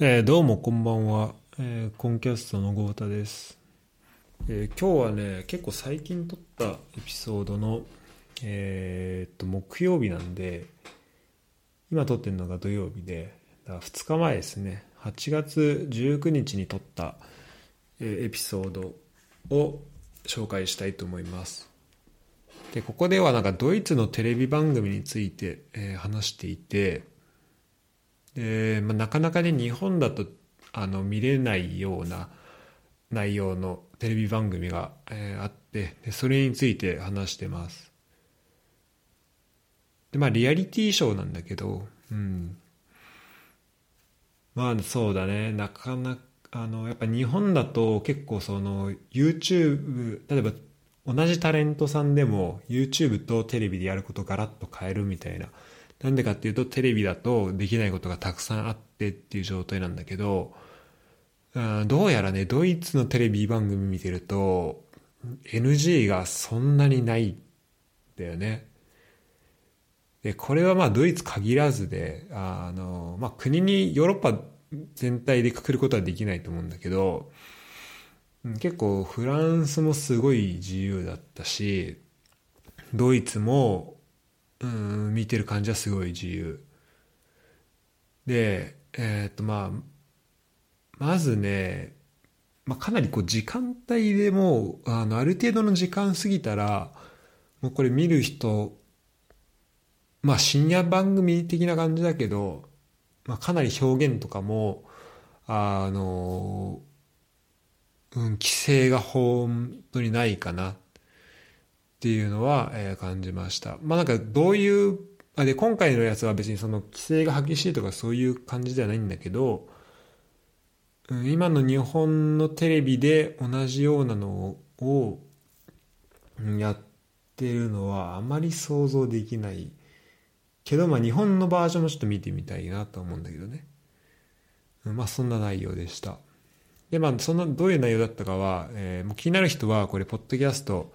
えー、どうもこんばんは、えー、コンキャストの豪太です、えー、今日はね結構最近撮ったエピソードのえー、っと木曜日なんで今撮ってるのが土曜日でだ2日前ですね。8月19日に撮った、えエピソードを紹介したいと思います。でここではなんかドイツのテレビ番組について、え話していてで、まあ、なかなかね日本だとあの見れないような内容のテレビ番組が、えー、あってでそれについて話してます。でまあリアリティショーなんだけどうん。まあそうだね。なかなかあのやっぱ日本だと結構その YouTube 例えば同じタレントさんでも YouTube とテレビでやることガラッと変えるみたいななんでかっていうとテレビだとできないことがたくさんあってっていう状態なんだけど、どうやらね、ドイツのテレビ番組見てると、NG がそんなにないんだよね。で、これはまあドイツ限らずで、あの、まあ国にヨーロッパ全体でくくることはできないと思うんだけど、結構フランスもすごい自由だったし、ドイツもうん見てる感じはすごい自由。でえー、っとまあまずね、まあ、かなりこう時間帯でもあのある程度の時間過ぎたらもうこれ見る人まあ深夜番組的な感じだけど、まあ、かなり表現とかもあのうん規制が本当にないかな。っていうのは、え、感じました。まあなんかどういう、あで、今回のやつは別にその規制が激しいとかそういう感じではないんだけど、うん、今の日本のテレビで同じようなのをやってるのはあまり想像できないけど、まあ日本のバージョンもちょっと見てみたいなと思うんだけどね。うん、まあそんな内容でした。で、まあそのどういう内容だったかは、えー、もう気になる人はこれ、ポッドキャスト、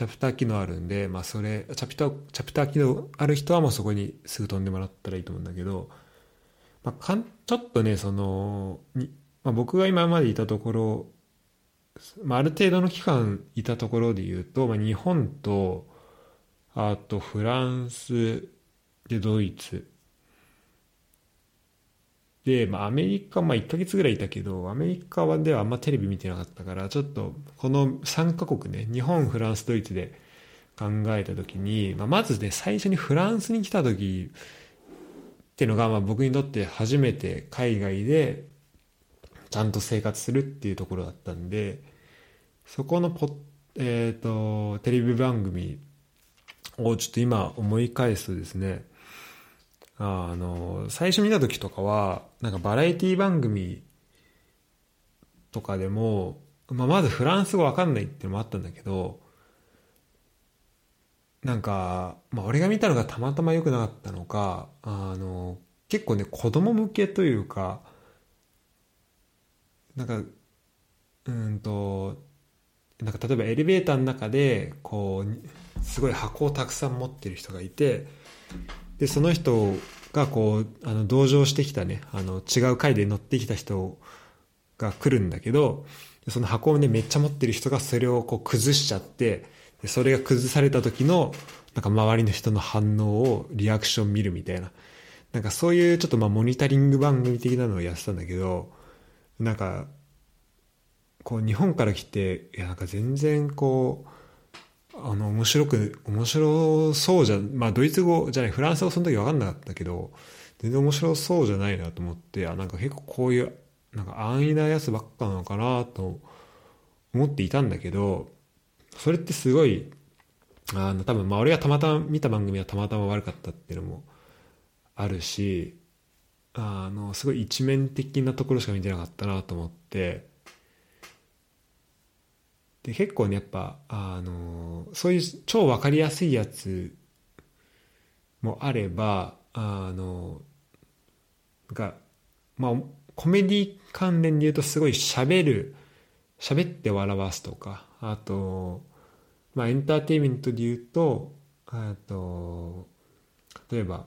チャプター機能あるんで、まあそれ、チャプター、チャプター機能ある人はもうそこにすぐ飛んでもらったらいいと思うんだけど、まあかん、ちょっとね、その、にまあ、僕が今までいたところ、まあ、ある程度の期間いたところで言うと、まあ、日本と、あとフランスでドイツで、まあ、アメリカ、まあ、1ヶ月ぐらいいたけど、アメリカではあんまテレビ見てなかったから、ちょっと、この3カ国ね、日本、フランス、ドイツで考えた時に、まあ、まずね、最初にフランスに来た時っていうのが、まあ、僕にとって初めて海外でちゃんと生活するっていうところだったんで、そこのポえっ、ー、と、テレビ番組をちょっと今思い返すとですね、あの、最初見た時とかは、なんかバラエティ番組とかでも、まあ、まずフランス語わかんないっていのもあったんだけど、なんか、まあ、俺が見たのがたまたま良くなかったのか、あの、結構ね、子供向けというか、なんか、うんと、なんか例えばエレベーターの中で、こう、すごい箱をたくさん持ってる人がいて、でその人がこうあの同乗してきたねあの違う階で乗ってきた人が来るんだけどその箱をねめっちゃ持ってる人がそれをこう崩しちゃってそれが崩された時のなんか周りの人の反応をリアクション見るみたいな。なんかそういうちょっとまあモニタリング番組的なのをやってたんだけどなんかこう日本から来ていやなんか全然こうあの、面白く、面白そうじゃ、まあ、ドイツ語じゃない、フランス語その時分かんなかったけど、全然面白そうじゃないなと思って、あ、なんか結構こういう、なんか安易なやつばっかなのかなと思っていたんだけど、それってすごい、あの、多分、まあ、俺がたまたま見た番組はたまたま悪かったっていうのもあるし、あの、すごい一面的なところしか見てなかったなと思って、で結構ねやっぱあのそういう超分かりやすいやつもあればあのがまあコメディ関連で言うとすごい喋る喋って笑わすとかあとまあエンターテインメントで言うとあと例えば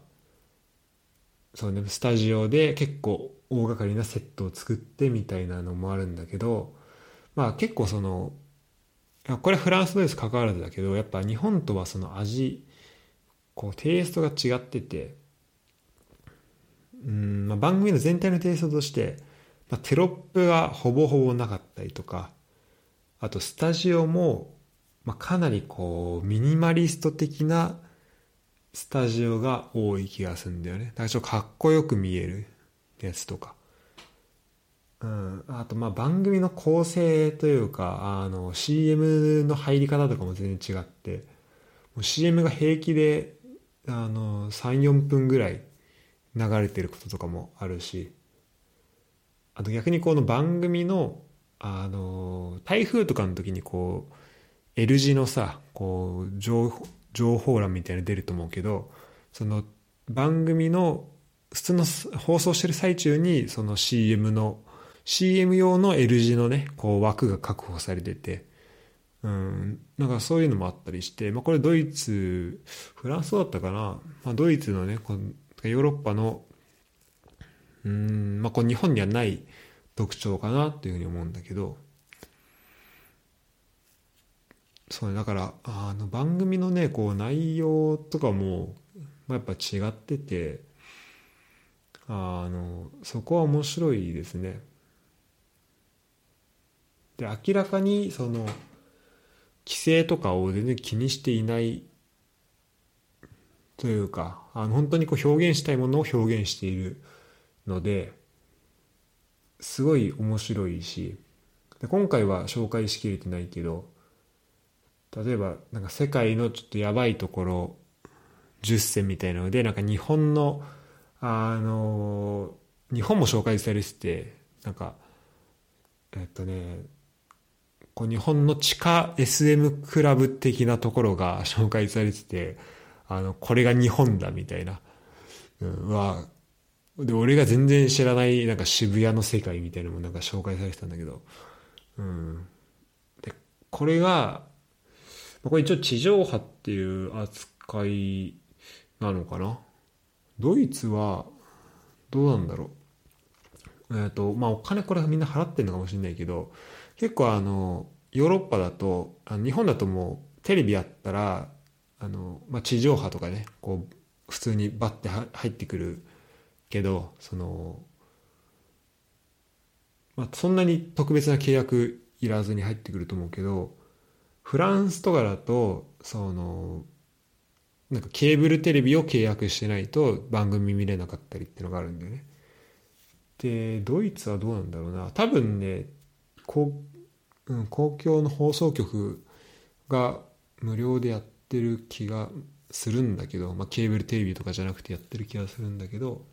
そうねスタジオで結構大掛かりなセットを作ってみたいなのもあるんだけどまあ結構そのこれはフランスドレス関わらずだけどやっぱ日本とはその味こうテイストが違っててうん、まあ、番組の全体のテイストとして、まあ、テロップがほぼほぼなかったりとかあとスタジオも、まあ、かなりこうミニマリスト的なスタジオが多い気がするんだよね。だからちょっとかっこよく見えるやつとか。うん、あとまあ番組の構成というかあの CM の入り方とかも全然違ってもう CM が平気で34分ぐらい流れてることとかもあるしあと逆にこの番組のあの台風とかの時にこう L 字のさこう情報情報欄みたいなの出ると思うけどその番組の普通の放送してる最中にその CM の CM 用の L 字のね、こう枠が確保されてて、うん、なんかそういうのもあったりして、まあこれドイツ、フランスだったかな、まあドイツのね、このヨーロッパの、うん、まあこう日本にはない特徴かなっていうふうに思うんだけど、そうね、だから、あの番組のね、こう内容とかも、まあ、やっぱ違ってて、あの、そこは面白いですね。で明らかにその規制とかを全然気にしていないというかあの本当にこう表現したいものを表現しているのですごい面白いしで今回は紹介しきれてないけど例えばなんか世界のちょっとやばいところ10選みたいなのでなんか日本のあの日本も紹介されててなんかえっとねこう日本の地下 SM クラブ的なところが 紹介されてて、あの、これが日本だみたいな。うん、は、で、俺が全然知らないなんか渋谷の世界みたいなのもなんか紹介されてたんだけど、うん。で、これが、これ一応地上波っていう扱いなのかな？ドイツは、どうなんだろう？えっ、ー、と、まあお金これみんな払ってんのかもしれないけど、結構あのヨーロッパだとあの日本だともうテレビやったらあの、まあ、地上波とかねこう普通にバッて入ってくるけどその、まあ、そんなに特別な契約いらずに入ってくると思うけどフランスとかだとそのなんかケーブルテレビを契約してないと番組見れなかったりっていうのがあるんだよね。でドイツはどうなんだろうな多分ね公,、うん、公共の放送局が無料でやってる気がするんだけど、まあ、ケーブルテレビとかじゃなくてやってる気がするんだけど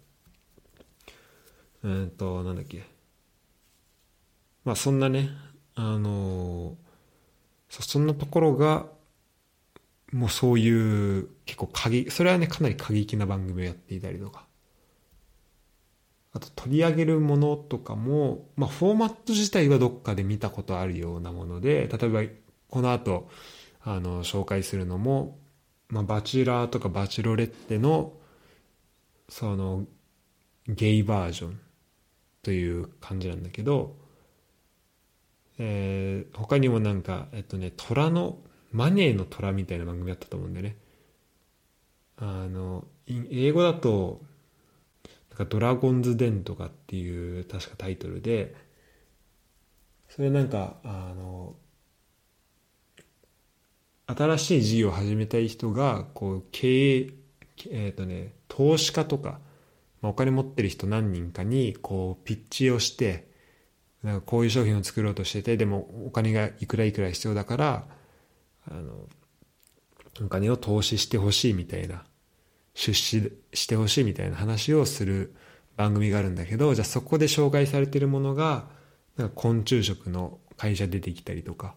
えっ、ー、となんだっけ。まあそんなねあのそそんなところがもうそういう結構過激それはねかなり過激な番組をやっていたりとか。あと取り上げるものとかも、まあ、フォーマット自体はどっかで見たことあるようなもので、例えばこの後、あの、紹介するのも、まあ、バチェラーとかバチェロレッテの、その、ゲイバージョンという感じなんだけど、えー、他にもなんか、えっとね、虎の、マネーの虎みたいな番組だったと思うんでね。あの、英語だと、かドラゴンズ伝とかっていう確かタイトルでそれなんかあの新しい事業を始めたい人がこう経営えっ、ー、とね投資家とか、まあ、お金持ってる人何人かにこうピッチをしてなんかこういう商品を作ろうとしててでもお金がいくらいくら必要だからあのお金を投資してほしいみたいな出資してほしいみたいな話をする番組があるんだけど、じゃあそこで紹介されてるものが、なんか昆虫食の会社出てきたりとか、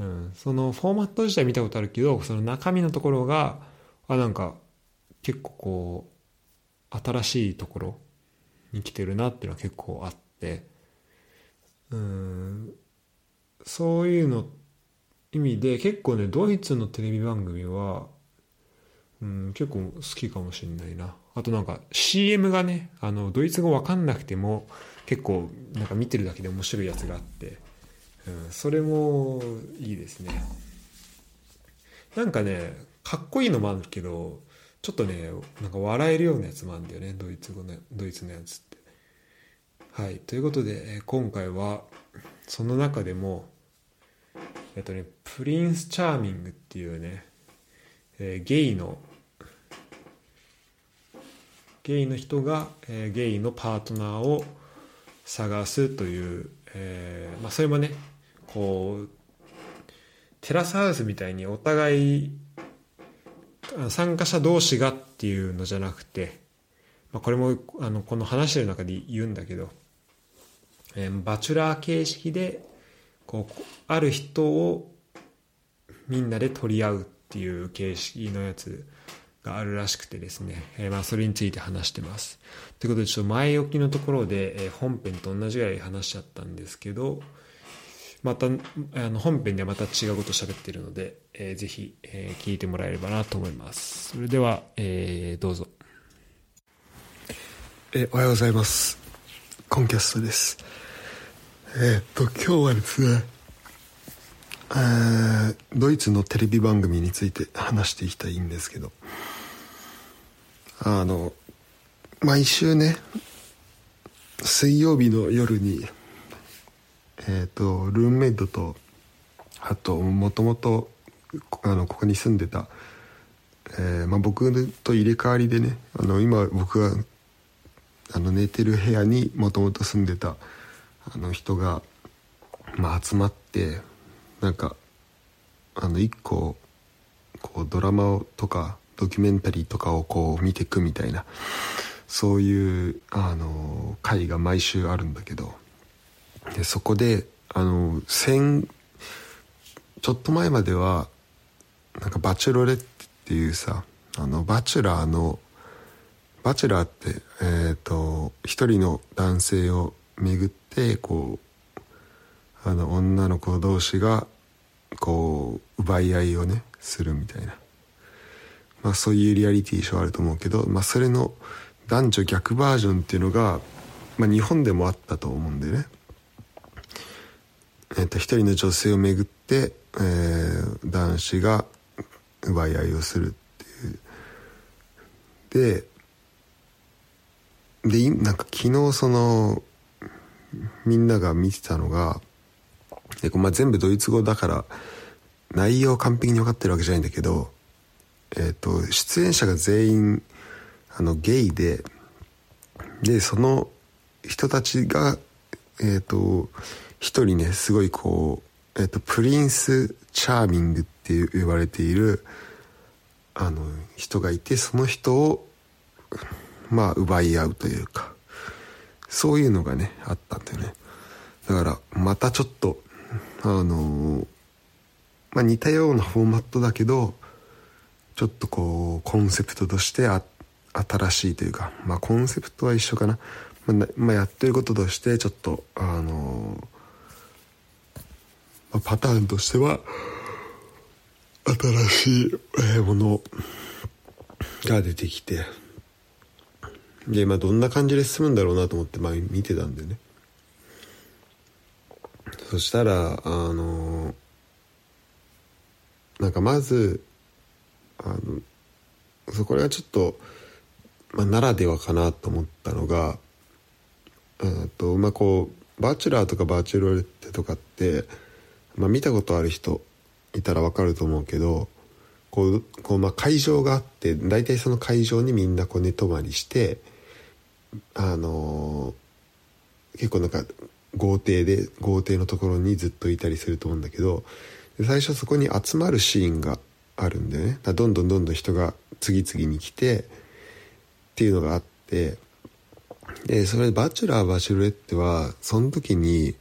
うん、そのフォーマット自体見たことあるけど、その中身のところが、あ、なんか結構こう、新しいところに来てるなっていうのは結構あって、うん、そういうの意味で結構ね、ドイツのテレビ番組は、うん、結構好きかもしれないな。あとなんか CM がね、あの、ドイツ語わかんなくても結構なんか見てるだけで面白いやつがあって、うん、それもいいですね。なんかね、かっこいいのもあるけど、ちょっとね、なんか笑えるようなやつもあるんだよね、ドイツ語の、ドイツのやつって。はい、ということで、今回は、その中でも、えっとね、プリンス・チャーミングっていうね、えー、ゲイの、ゲイの人が、えー、ゲイのパートナーを探すという、えー、まあそれもね、こう、テラスハウスみたいにお互い参加者同士がっていうのじゃなくて、まあ、これもあのこの話してる中で言うんだけど、えー、バチェラー形式でこうある人をみんなで取り合う。っていう形式のやつがあるらしくてですね、えー、まあそれについて話してます。ということでちょっと前置きのところで、えー、本編と同じぐらい話しちゃったんですけど、また、あの本編ではまた違うこと喋ってるので、えー、ぜひ、えー、聞いてもらえればなと思います。それでは、えー、どうぞ。えおはようございます。コンキャストです。えー、っと、今日はですね、えー、ドイツのテレビ番組について話していきたいんですけど、あの、毎週ね、水曜日の夜にえっ、ー、とルームメイトとあともともとあのここに住んでた、えーまあ、僕と入れ替わりでねあの今僕があの寝てる部屋にもともと住んでたあの人が、まあ、集まってなんかあの一個こうドラマとかドキュメンタリーとかをこう見ていくみたいなそういうあの会が毎週あるんだけどでそこであの先ちょっと前まではなんかバチェロレッテっていうさあのバチェラーのバチェラーってえっ、ー、と一人の男性を巡ってこうあの女の子同士がこう奪い合いをねするみたいな。まあそういうリアリティショーあると思うけどまあそれの男女逆バージョンっていうのが、まあ、日本でもあったと思うんでね。えー、と一人の女性をめぐって、えー、男子が奪い合いをするっていう。ででなんか昨日そのみんなが見てたのがで、まあ、全部ドイツ語だから内容完璧に分かってるわけじゃないんだけど、えーと、出演者が全員あのゲイででその人たちがえっ、ー、と一人ねすごいこう、えっと、プリンス・チャーミングって言われているあの人がいてその人をまあ奪い合うというかそういうのがねあったんだよね。だからまたちょっとあのまあ似たようなフォーマットだけどちょっとこうコンセプトとしてあ新しいというかまあコンセプトは一緒かな、まあ、まあ、やってることとしてちょっとあのーパターンとしては新しいものが出てきてでまあどんな感じで進むんだろうなと思ってまあ見てたんでね。そしたらあのなんかまずあのそこがちょっと、まあ、ならではかなと思ったのがえっとまあこうバチェラーとかバチェロレッテとかってまあ、見たことある人いたらわかると思うけどこうこうまあ会場があって大体その会場にみんなこう寝泊まりしてあのー、結構なんか豪邸で豪邸のところにずっといたりすると思うんだけど最初そこに集まるシーンがあるんだよね。どんどんどんどん人が次々に来てっていうのがあってでそれバチェラーバチェロレッテはその時に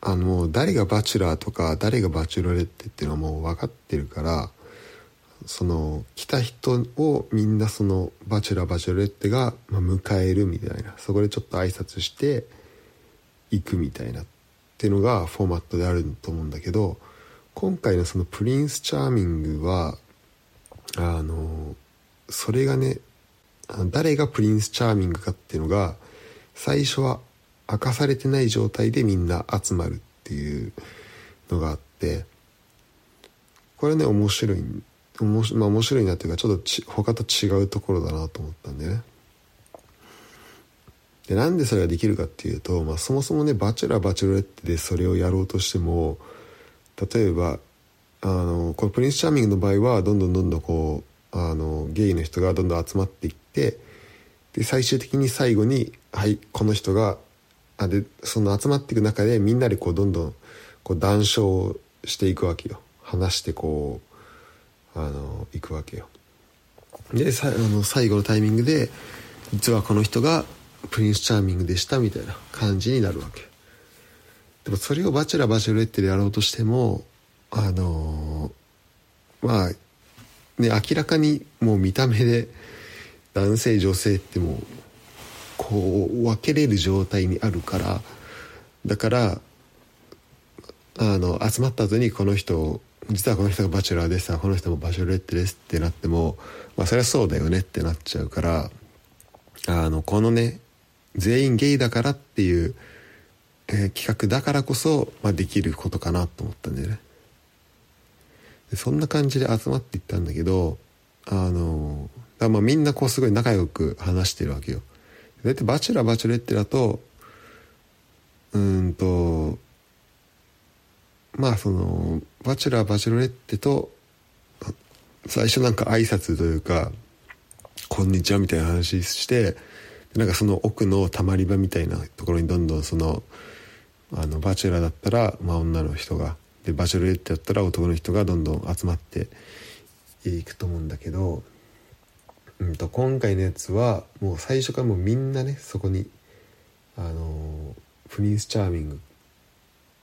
あの誰がバチェラーとか誰がバチェロレッテっていうのはもう分かってるからその来た人をみんなそのバチェラーバチェロレッテが、迎えるみたいな。そこでちょっと挨拶して行くみたいなっていうのがフォーマットであると思うんだけど今回のそのプリンスチャーミングはあのそれがね誰がプリンスチャーミングかっていうのが最初は明かされてない状態でみんな集まるっていうのがあってこれね面白い面白,、まあ、面白いなっていうかちょっと他と違うところだなと思ったんでね。でなんでそれができるかっていうと、まあ、そもそもねバチェラーバチェロレッテでそれをやろうとしても例えばあのこのプリンスチャーミングの場合はどんどんどんどんこうあのゲイの人がどんどん集まっていってで最終的に最後にはいこの人があでその集まっていく中でみんなでこうどんどんこう談笑していくわけよ。話してこうあのいくわけよ。でさあの最後のタイミングで実はこの人がプリンスチャーミングでしたみたいな感じになるわけ。でもそれをバチェラーバチェロレッテでやろうとしてもあのーまあね明らかにもう見た目で男性女性ってもうこう分けれる状態にあるからだからあの集まった後にこの人実はこの人がバチェラーでさこの人もバチェロレッテですってなってもまあそりゃそうだよねってなっちゃうからあのこのね全員ゲイだからっていう、えー企画だからこそ、まあ、できることかなと思ったんだよね。でそんな感じで集まっていったんだけどあのだまあみんなこうすごい仲良く話してるわけよ。だいたいバチェラーバチェロレッテだとうんとまあそのバチェラーバチェロレッテと最初なんか挨拶というか「こんにちは」みたいな話してなんかその奥のたまり場みたいなところにどんどんそのあのバチェラーだったら、まあ、女の人がでバチェロレッテだったら男の人がどんどん集まっていくと思うんだけど、うん、と今回のやつはもう最初からもうみんなねそこにあのプリンスチャーミング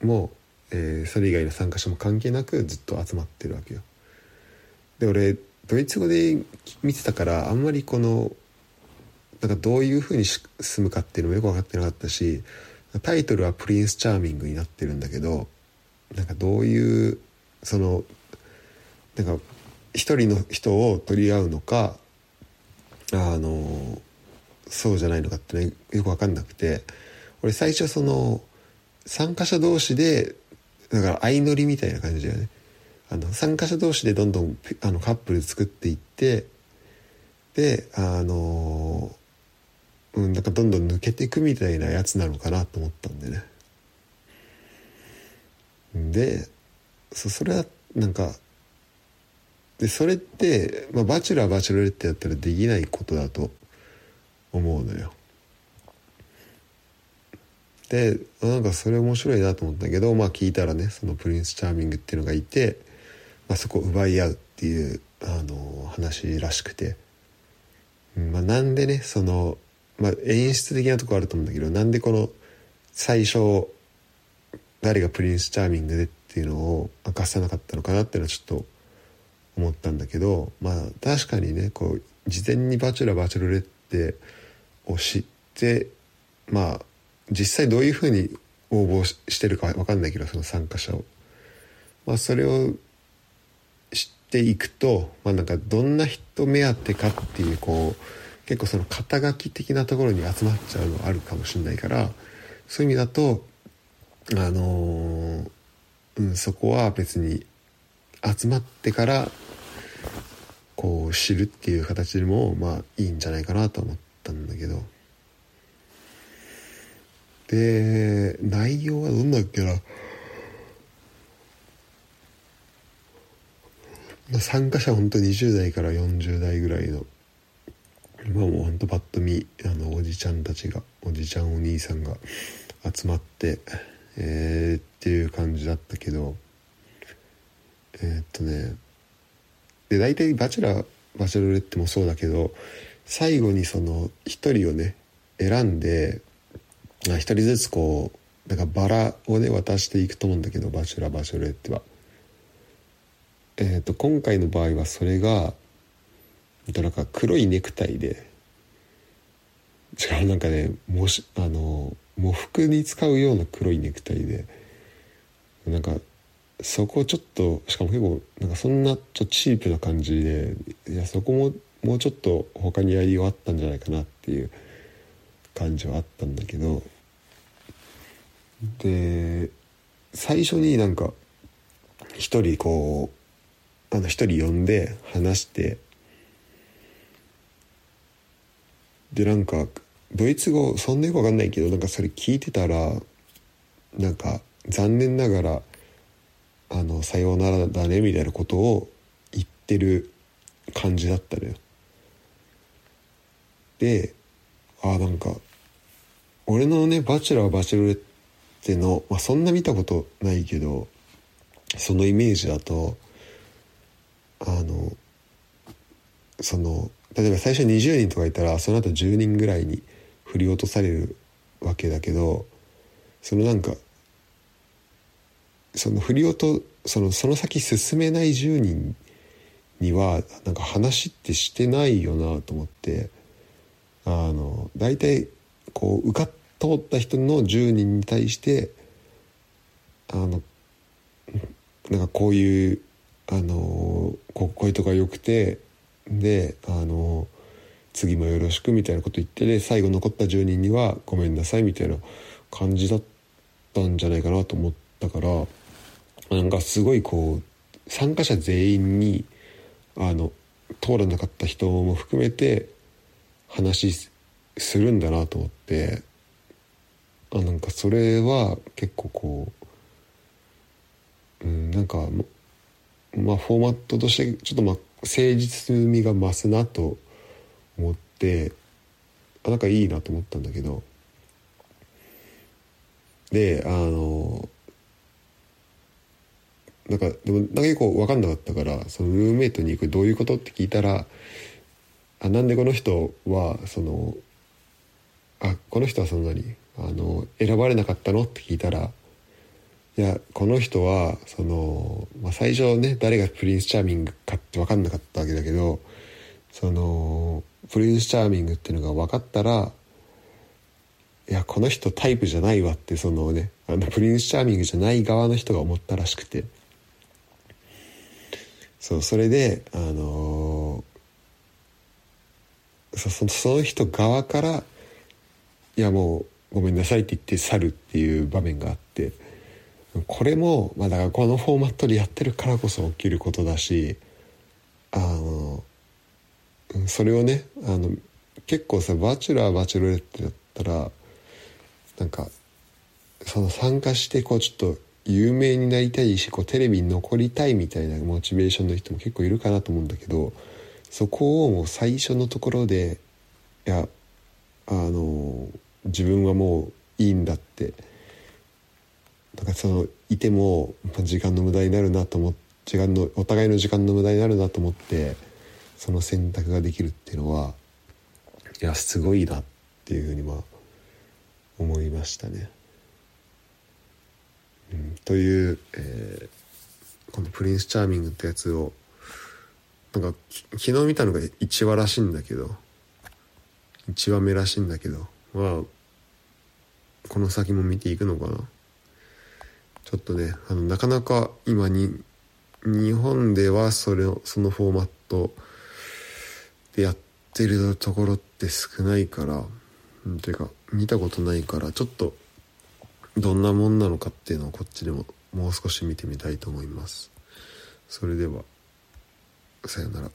も、えーそれ以外の参加者も関係なくずっと集まってるわけよ。で俺ドイツ語で見てたからあんまりこのなんかどういう風に進むかっていうのもよく分かってなかったしタイトルは「プリンスチャーミング」になってるんだけどなんかどういうそのなんか一人の人を取り合うのかあのそうじゃないのかってねよく分かんなくて俺最初その参加者同士でだから相乗りみたいな感じだよね。あの参加者同士でどんどんあのカップル作っていってであのうんなんかどんどん抜けていくみたいなやつなのかなと思ったんでね。でそそれはなんかでそれって、まあ、バチェラーバチェロレッテやったらできないことだと思うのよ。でなんかそれ面白いなと思ったけどまあ聞いたらねそのプリンスチャーミングっていうのがいて、まあ、そこを奪い合うっていうあの話らしくて、うんまあ、なんでねその、まあ、演出的なとこあると思うんだけどなんでこの最初誰がプリンスチャーミングでっていうのを明かさなかったのかなっていうのはちょっと思ったんだけどまあ確かにねこう事前に「バチェラーバチェロレッテ」を知ってまあ実際どういうふうに応募してるかわかんないけどその参加者を。まあ、それを知っていくと、まあ、なんかどんな人目当てかっていうこう結構その肩書き的なところに集まっちゃうのあるかもしれないからそういう意味だとあのうん、そこは別に集まってからこう知るっていう形でもまあいいんじゃないかなと思ったんだけど。で内容はどんだっけな。参加者本当20代から40代ぐらいのまあもう本当パッと見あのおじちゃんたちがおじちゃんお兄さんが集まってえー、っていう感じだったけどえーっとねで大体バチェラーバチェロレッテもそうだけど最後にその一人をね選んであ一人ずつこうなんかバラをね渡していくと思うんだけどバチェラーバチェロレッテは。えー、と今回の場合はそれがとなんか黒いネクタイで違うなんかねもしあの喪服に使うような黒いネクタイでなんかそこちょっとしかも結構なんかそんなちょっとチープな感じでいやそこももうちょっと他にやりようあったんじゃないかなっていう感じはあったんだけどで最初になんか一人こうあの一人呼んで話してでなんかドイツ語そんなよくわかんないけどなんかそれ聞いてたらなんか残念ながらあの「さようならだね」みたいなことを言ってる感じだったのよ。であなんか俺のね「バチェラーバチェロレッテの」まあ、そんな見たことないけどそのイメージだとあのその例えば最初20人とかいたらその後10人ぐらいに振り落とされるわけだけどそのなんかその振り落とそのその先進めない10人にはなんか話ってしてないよなと思ってあの大体こう受かっ通った人の10人に対してあのなんかこういうあのここういうとこが良くてであの次もよろしくみたいなこと言ってで最後残った10人にはごめんなさいみたいな感じだったんじゃないかなと思ったからなんかすごいこう参加者全員にあの通らなかった人も含めて話するんだなと思ってあなんかそれは結構こう、うん、なんかまあフォーマットとしてちょっとまあ誠実味が増すなと思ってあなんかいいなと思ったんだけどであのなんかでもなんか結構分かんなかったからそのルームメイトに「これどういうこと?」って聞いたら「あなんでこの人はそのあこの人はそんなにあの選ばれなかったの?」って聞いたらいやこの人はその、まあ、最初ね誰がプリンスチャーミングかって分かんなかったわけだけどそのプリンスチャーミングっていうのが分かったらいやこの人タイプじゃないわってそのねあのプリンスチャーミングじゃない側の人が思ったらしくて。そうそれであの、そそその人側からいやもうごめんなさいって言って去るっていう場面があって。これも、まあ、だからこのフォーマットでやってるからこそ起きることだしあのそれをねあの結構さバチェラーバチェロレッテだったらなんかその参加してこうちょっと有名になりたいしこうテレビに残りたいみたいなモチベーションの人も結構いるかなと思うんだけどそこをもう最初のところでいやあの自分はもういいんだってなんかそのいても時間の無駄になるなと思って時間のお互いの時間の無駄になるなと思ってその選択ができるっていうのはいやすごいなっていうふうにまあ思いましたね。うん、という、えー、この「プリンス・チャーミング」ってやつをなんか昨日見たのが1話らしいんだけど1話目らしいんだけどまあこの先も見ていくのかなちょっとねあのなかなか今に日本ではそれそのフォーマットでやってるところって少ないから、うん、ていうか見たことないからちょっとどんなもんなのかっていうのをこっちでももう少し見てみたいと思います。それでは、さよなら。